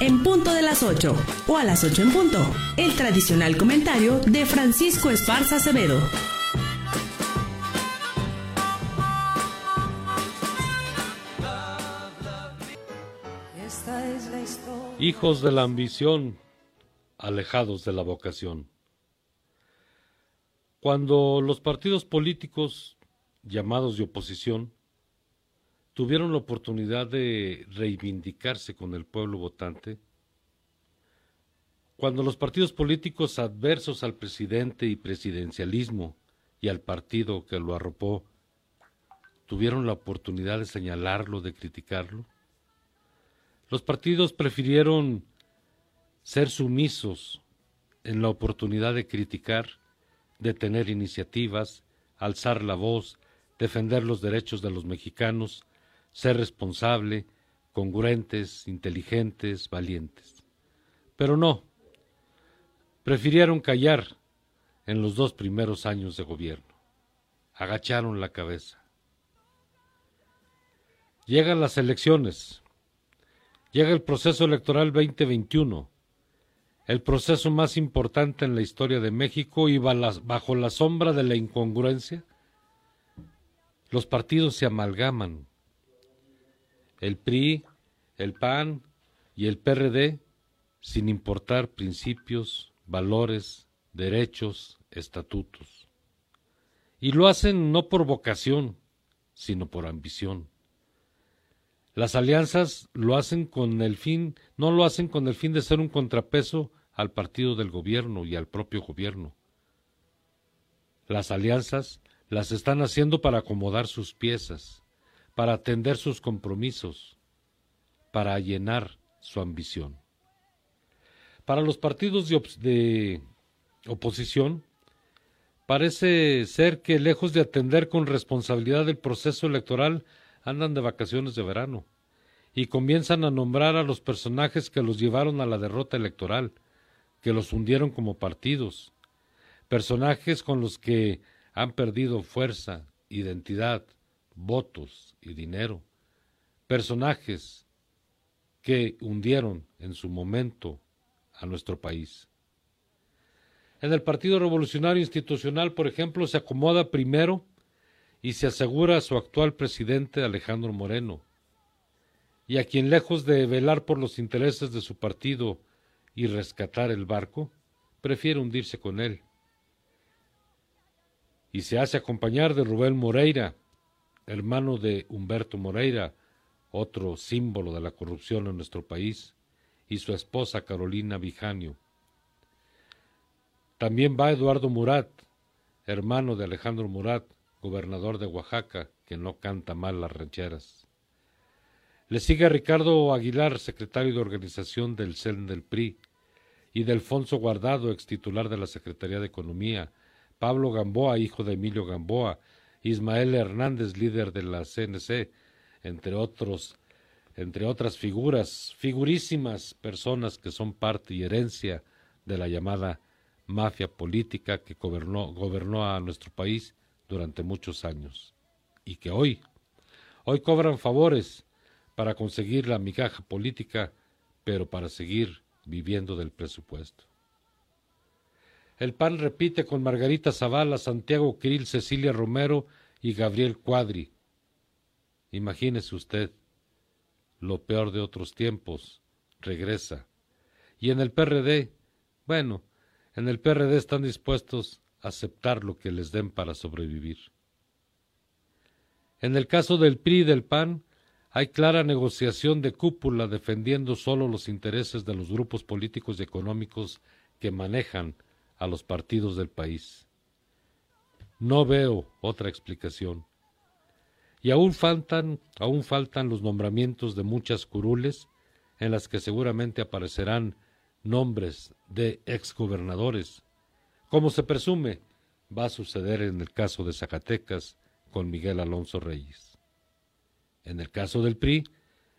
en punto de las 8 o a las 8 en punto. El tradicional comentario de Francisco Esparza Acevedo. Hijos de la ambición, alejados de la vocación. Cuando los partidos políticos llamados de oposición tuvieron la oportunidad de reivindicarse con el pueblo votante, cuando los partidos políticos adversos al presidente y presidencialismo y al partido que lo arropó tuvieron la oportunidad de señalarlo, de criticarlo, los partidos prefirieron ser sumisos en la oportunidad de criticar, de tener iniciativas, alzar la voz, defender los derechos de los mexicanos, ser responsable, congruentes, inteligentes, valientes. Pero no, prefirieron callar en los dos primeros años de gobierno. Agacharon la cabeza. Llegan las elecciones. Llega el proceso electoral 2021, el proceso más importante en la historia de México y bajo la sombra de la incongruencia, los partidos se amalgaman. El PRI, el PAN y el PRD, sin importar principios, valores, derechos, estatutos. Y lo hacen no por vocación, sino por ambición. Las alianzas lo hacen con el fin, no lo hacen con el fin de ser un contrapeso al partido del gobierno y al propio gobierno. Las alianzas las están haciendo para acomodar sus piezas, para atender sus compromisos, para llenar su ambición. Para los partidos de, de, oposición, parece ser que lejos de atender con responsabilidad el proceso electoral, andan de vacaciones de verano y comienzan a nombrar a los personajes que los llevaron a la derrota electoral, que los hundieron como partidos, personajes con los que han perdido fuerza, identidad, votos y dinero. Personajes que hundieron en su momento a nuestro país. En el Partido Revolucionario Institucional, por ejemplo, se acomoda primero y se asegura a su actual presidente Alejandro Moreno, y a quien lejos de velar por los intereses de su partido y rescatar el barco, prefiere hundirse con él y se hace acompañar de Rubén Moreira, hermano de Humberto Moreira, otro símbolo de la corrupción en nuestro país, y su esposa Carolina Vijanio. También va Eduardo Murat, hermano de Alejandro Murat, gobernador de Oaxaca, que no canta mal las rancheras. Le sigue Ricardo Aguilar, secretario de organización del CEN del PRI, y de Alfonso Guardado, ex titular de la Secretaría de Economía, Pablo Gamboa, hijo de Emilio Gamboa, Ismael Hernández, líder de la CNC, entre otros, entre otras figuras, figurísimas personas que son parte y herencia de la llamada mafia política que gobernó, a nuestro país durante muchos años y que hoy, hoy cobran favores para conseguir la migaja política, pero para seguir viviendo del presupuesto. El PAN repite con Margarita Zavala, Santiago Krill, Cecilia Romero y Gabriel Cuadri. Imagínese usted, lo peor de otros tiempos regresa. Y en el PRD, bueno, en el PRD están dispuestos a aceptar lo que les den para sobrevivir. En el caso del PRI y del PAN, hay clara negociación de cúpula defendiendo solo los intereses de los grupos políticos y económicos que manejan a los partidos del país. No veo otra explicación. Y aún faltan, aún faltan los nombramientos de muchas curules en las que seguramente aparecerán nombres de exgobernadores, como se presume va a suceder en el caso de Zacatecas con Miguel Alonso Reyes. En el caso del PRI,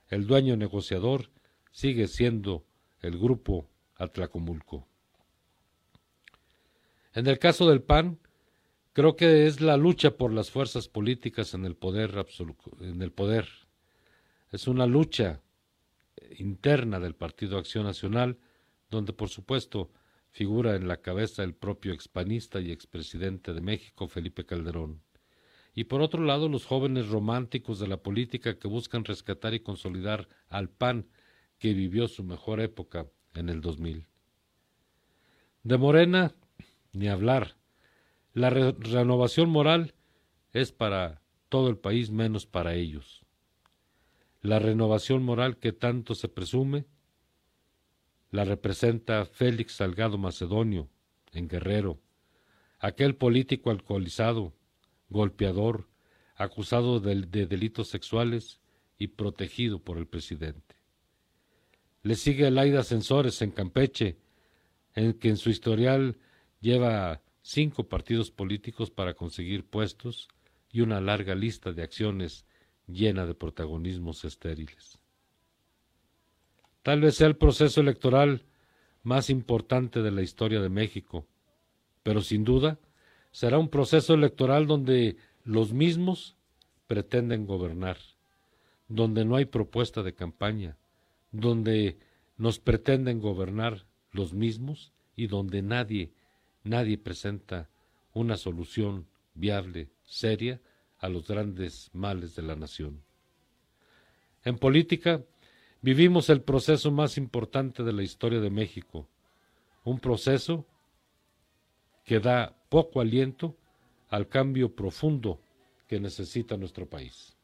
el dueño negociador sigue siendo el grupo Atlacomulco. En el caso del PAN, creo que es la lucha por las fuerzas políticas en el poder absoluto, en el poder. Es una lucha interna del Partido Acción Nacional, donde por supuesto figura en la cabeza el propio expanista y expresidente de México, Felipe Calderón. Y por otro lado, los jóvenes románticos de la política que buscan rescatar y consolidar al PAN, que vivió su mejor época en el 2000. De Morena, ni hablar. La renovación moral es para todo el país menos para ellos. La renovación moral que tanto se presume la representa Félix Salgado Macedonio, en Guerrero, aquel político alcoholizado, golpeador, acusado de, de, delitos sexuales y protegido por el presidente. Le sigue Laida Censores en Campeche, en que en su historial lleva cinco partidos políticos para conseguir puestos y una larga lista de acciones llena de protagonismos estériles. Tal vez sea el proceso electoral más importante de la historia de México, pero sin duda será un proceso electoral donde los mismos pretenden gobernar, donde no hay propuesta de campaña, donde nos pretenden gobernar los mismos y donde nadie, nadie presenta una solución viable, seria, a los grandes males de la nación. En política, vivimos el proceso más importante de la historia de México, un proceso que da poco aliento al cambio profundo que necesita nuestro país.